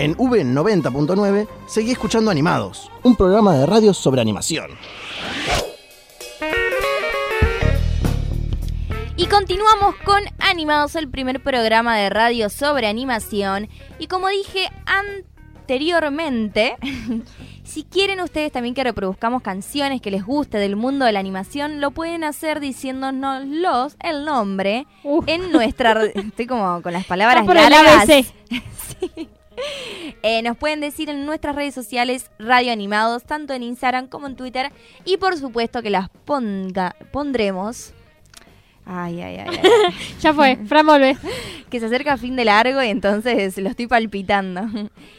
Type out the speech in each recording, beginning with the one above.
En V90.9 seguí escuchando Animados, un programa de radio sobre animación. Y continuamos con Animados, el primer programa de radio sobre animación. Y como dije anteriormente, si quieren ustedes también que reproduzcamos canciones que les guste del mundo de la animación, lo pueden hacer diciéndonos los, el nombre Uh. en nuestra... Estoy como con las palabras largas. ABC. Sí. Eh, nos pueden decir en nuestras redes sociales Radio Animados, tanto en Instagram como en Twitter. Y por supuesto que las ponga, pondremos. Ay, ay, ay, ay. Ya fue, Fran volvé. que se acerca fin de largo y entonces lo estoy palpitando.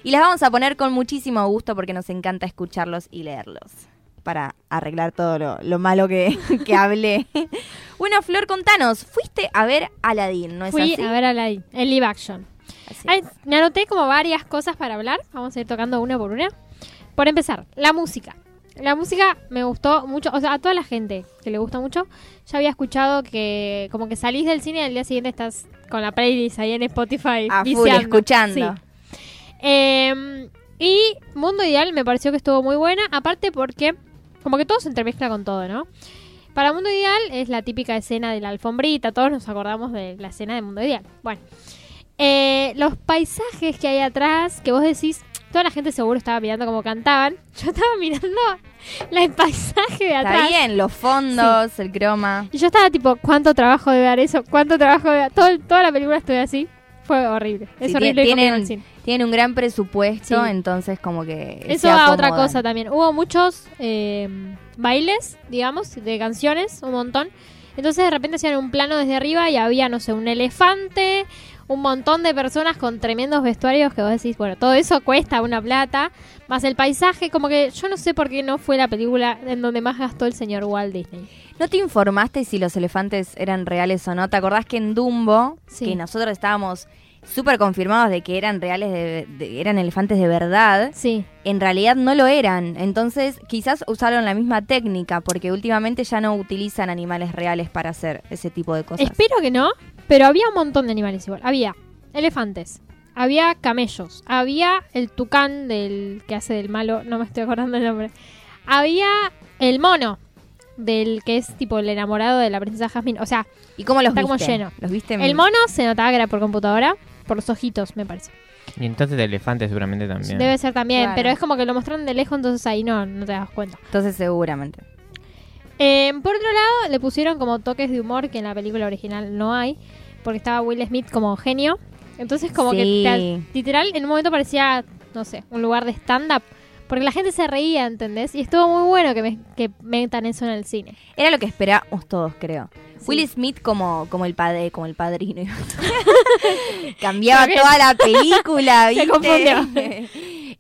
Y las vamos a poner con muchísimo gusto porque nos encanta escucharlos y leerlos. Para arreglar todo lo, lo malo que, que hablé. Bueno, Flor, contanos, fuiste a ver Aladdin, ¿no es Fui así? a ver a la el live action. Ay, me anoté como varias cosas para hablar. Vamos a ir tocando una por una. Por empezar, la música. La música me gustó mucho, o sea, a toda la gente que le gusta mucho, ya había escuchado que como que salís del cine y al día siguiente estás con la playlist ahí en Spotify. A full, escuchando. Sí. Eh, y Mundo Ideal me pareció que estuvo muy buena, aparte porque como que todo se entremezcla con todo, ¿no? Para Mundo Ideal es la típica escena de la alfombrita, todos nos acordamos de la escena de Mundo Ideal. Bueno, eh, los paisajes que hay atrás, que vos decís, toda la gente seguro estaba mirando cómo cantaban. Yo estaba mirando el paisaje de atrás. Está bien, los fondos, el croma. Y yo estaba tipo, ¿cuánto trabajo debe dar eso? ¿Cuánto trabajo debe dar? Todo, toda la película estuve así. Fue horrible. Es horrible tienen, cine. tienen un gran presupuesto, Sí. entonces como que Eso se a otra cosa también. Hubo muchos eh, bailes, digamos, de canciones, un montón. Entonces de repente hacían un plano desde arriba y había, no sé, un elefante, un montón de personas con tremendos vestuarios que vos decís, bueno, todo eso cuesta una plata, más el paisaje, como que yo no sé por qué no fue la película en donde más gastó el señor Walt Disney. ¿No te informaste si los elefantes eran reales o no? ¿Te acordás que en Dumbo, Sí. que nosotros estábamos súper confirmados de que eran reales, de, de- eran elefantes de verdad, Sí. en realidad no lo eran. Entonces quizás usaron la misma técnica, porque últimamente ya no utilizan animales reales para hacer ese tipo de cosas. Espero que no, pero había un montón de animales igual. Había elefantes, había camellos, había el tucán del que hace del malo, no me estoy acordando el nombre. Había el mono del que es tipo el enamorado de la princesa Jasmine. O sea, ¿Y cómo los está viste? como lleno. ¿Los viste? el mono se notaba que era por computadora, por los ojitos, me parece. Y entonces de elefante seguramente también. Debe ser también, Claro. pero es como que lo mostraron de lejos, entonces ahí no, no te das cuenta. Entonces seguramente. Eh, por otro lado, le pusieron como toques de humor que en la película original no hay, porque estaba Will Smith como genio. Entonces, como que Sí. literal en un momento parecía, no sé, un lugar de stand-up. Porque la gente se reía, ¿entendés? Y estuvo muy bueno que, me, que metan eso en el cine. Era lo que esperábamos todos, creo. Sí. Will Smith como, como el padre, como el padrino. Cambiaba toda la película, Se ¿viste? confundió.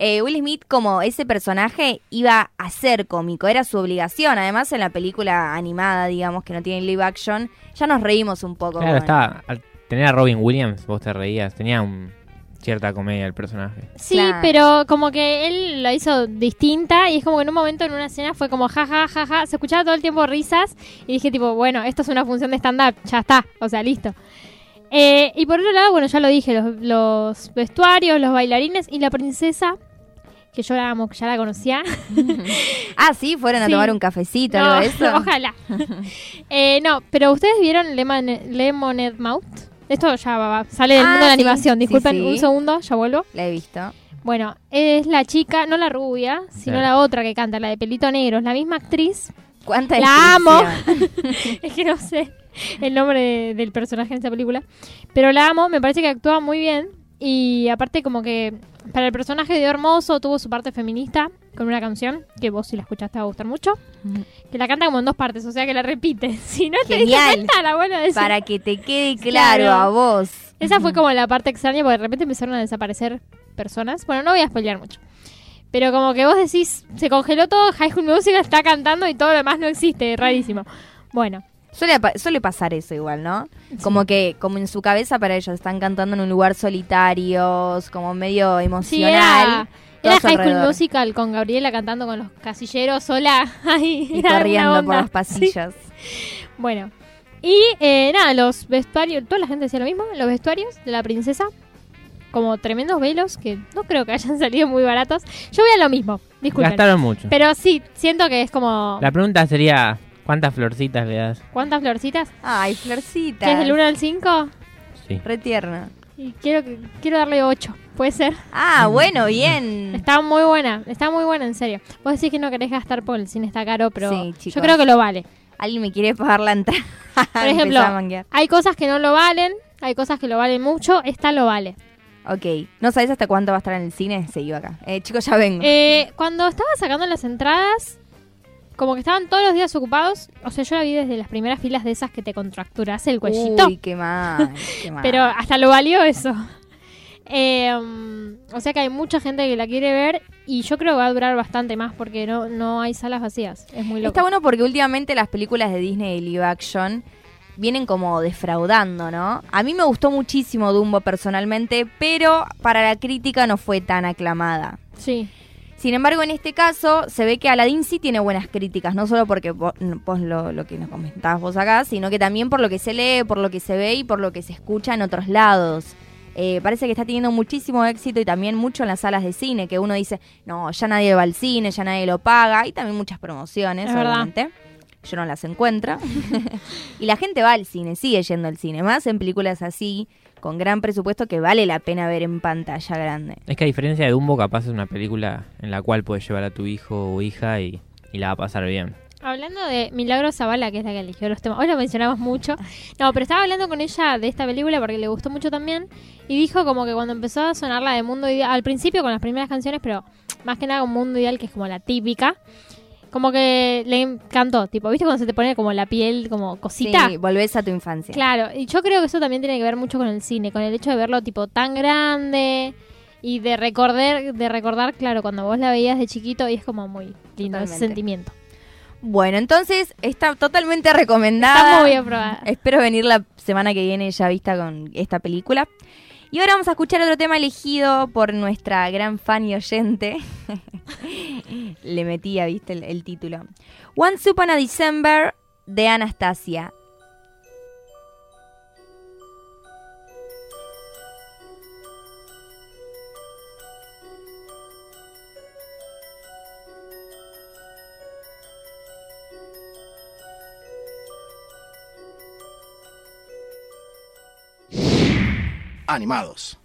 Eh, Will Smith como ese personaje iba a ser cómico, era su obligación. Además en la película animada, digamos, que no tiene live action, ya nos reímos un poco. Claro, con- estaba. Al tener a Robin Williams, vos te reías. Tenía un, cierta comedia el personaje. Sí, Claro. pero como que él la hizo distinta y es como que en un momento en una escena fue como ja, ja, ja, ja. Se escuchaba todo el tiempo risas y dije tipo, bueno, esto es una función de stand-up, ya está, o sea, listo. Eh, y por otro lado, bueno, ya lo dije, los, los vestuarios, los bailarines y la princesa, que yo la amo, que ya la conocía. Ah, sí, fueron a Sí. tomar un cafecito, No, algo de eso. ojalá. Eh, no, pero ¿ustedes vieron Lemon, Lemonade Mouth? Esto ya va- va- sale del Ah, mundo de la sí, animación. Disculpen sí. un segundo, ya vuelvo. La he visto. Bueno, es la chica, no la rubia, sino Sí. la otra que canta, la de pelito negro, es la misma actriz. ¿Cuánta La amo. es que no sé el nombre de- del personaje en esta película, pero la amo, me parece que actúa muy bien y aparte como que para el personaje de Hermoso tuvo su parte feminista con una canción que vos si la escuchaste va a gustar mucho, que la canta como en dos partes, o sea que la repite. Si no te diste cuenta, la vuelvo a decir. Para que te quede claro, Claro. a vos. Esa fue como la parte extraña porque de repente empezaron a desaparecer personas. Bueno, no voy a spoilear mucho. Pero como que vos decís, se congeló todo, High School Musical está cantando y todo lo demás no existe, rarísimo. Bueno, Suele, suele pasar eso igual, ¿no? Como que, como en su cabeza para ellos, están cantando en un lugar solitarios, como medio emocional. Era High School alrededor. Musical con Gabriela cantando con los casilleros sola ahí. y corriendo por los pasillos. Sí, Bueno, y eh, nada, los vestuarios, toda la gente decía lo mismo, los vestuarios de la princesa como tremendos velos que no creo que hayan salido muy baratos. Yo voy a lo mismo, disculpen. Gastaron mucho. Pero sí, siento que es como... La pregunta sería, ¿cuántas florcitas le das? ¿Cuántas florcitas? Ay, florcita. ¿Qué es del 1 al 5? Sí. Re tierna. Y quiero, que- quiero darle 8, ¿puede ser? Ah, bueno, bien. Está muy buena, está muy buena, en serio. Vos decís que no querés gastar porque el cine está caro, pero Sí, yo creo que lo vale. Alguien me quiere pagar la entrada. Por ejemplo, hay cosas que no lo valen, hay cosas que lo valen mucho, esta lo vale. Ok. ¿No sabes hasta cuánto va a estar en el cine? Seguido acá. Eh, chicos, ya vengo. Eh, cuando estaba sacando las entradas, como que estaban todos los días ocupados, o sea, yo la vi desde las primeras filas de esas que te contracturas el cuellito, Uy, qué mal. qué mal. pero hasta lo valió eso. Eh, um, o sea que hay mucha gente que la quiere ver y yo creo que va a durar bastante más porque no, no hay salas vacías. Es muy loco. Está bueno porque últimamente las películas de Disney y live action vienen como defraudando, ¿no? A mí me gustó muchísimo Dumbo personalmente, pero para la crítica no fue tan aclamada. Sí. Sin embargo, en este caso se ve que Aladdin sí tiene buenas críticas, no solo porque vos, vos lo, lo que nos comentabas vos acá, sino que también por lo que se lee, por lo que se ve y por lo que se escucha en otros lados. Eh, parece que está teniendo muchísimo éxito y también mucho en las salas de cine, que uno dice, no, ya nadie va al cine, ya nadie lo paga, y también muchas promociones, Es verdad. obviamente. Yo no las encuentro. y la gente va al cine, sigue yendo al cine, más en películas así, con gran presupuesto que vale la pena ver en pantalla grande. Es que a diferencia de Dumbo, capaz es una película en la cual puedes llevar a tu hijo o hija y, y la va a pasar bien. Hablando de Milagro Zavala, que es la que eligió los temas, hoy lo mencionamos mucho. No, pero estaba hablando con ella de esta película porque le gustó mucho también. Y dijo como que cuando empezó a sonar la de Mundo Ideal, al principio con las primeras canciones, pero más que nada con Mundo Ideal, que es como la típica, como que le encantó. Tipo, ¿viste cuando se te pone como la piel, como cosita? Sí, volvés a tu infancia. Claro, y yo creo que eso también tiene que ver mucho con el cine, con el hecho de verlo tipo tan grande y de recordar, de recordar, claro, cuando vos la veías de chiquito y es como muy lindo ese sentimiento. Bueno, entonces está totalmente recomendada. Está muy aprobada. Espero venir la semana que viene ya vista con esta película. Y ahora vamos a escuchar otro tema elegido por nuestra gran fan y oyente. Le metía, viste, el, el título. Once Upon a December de Anastasia. Animados.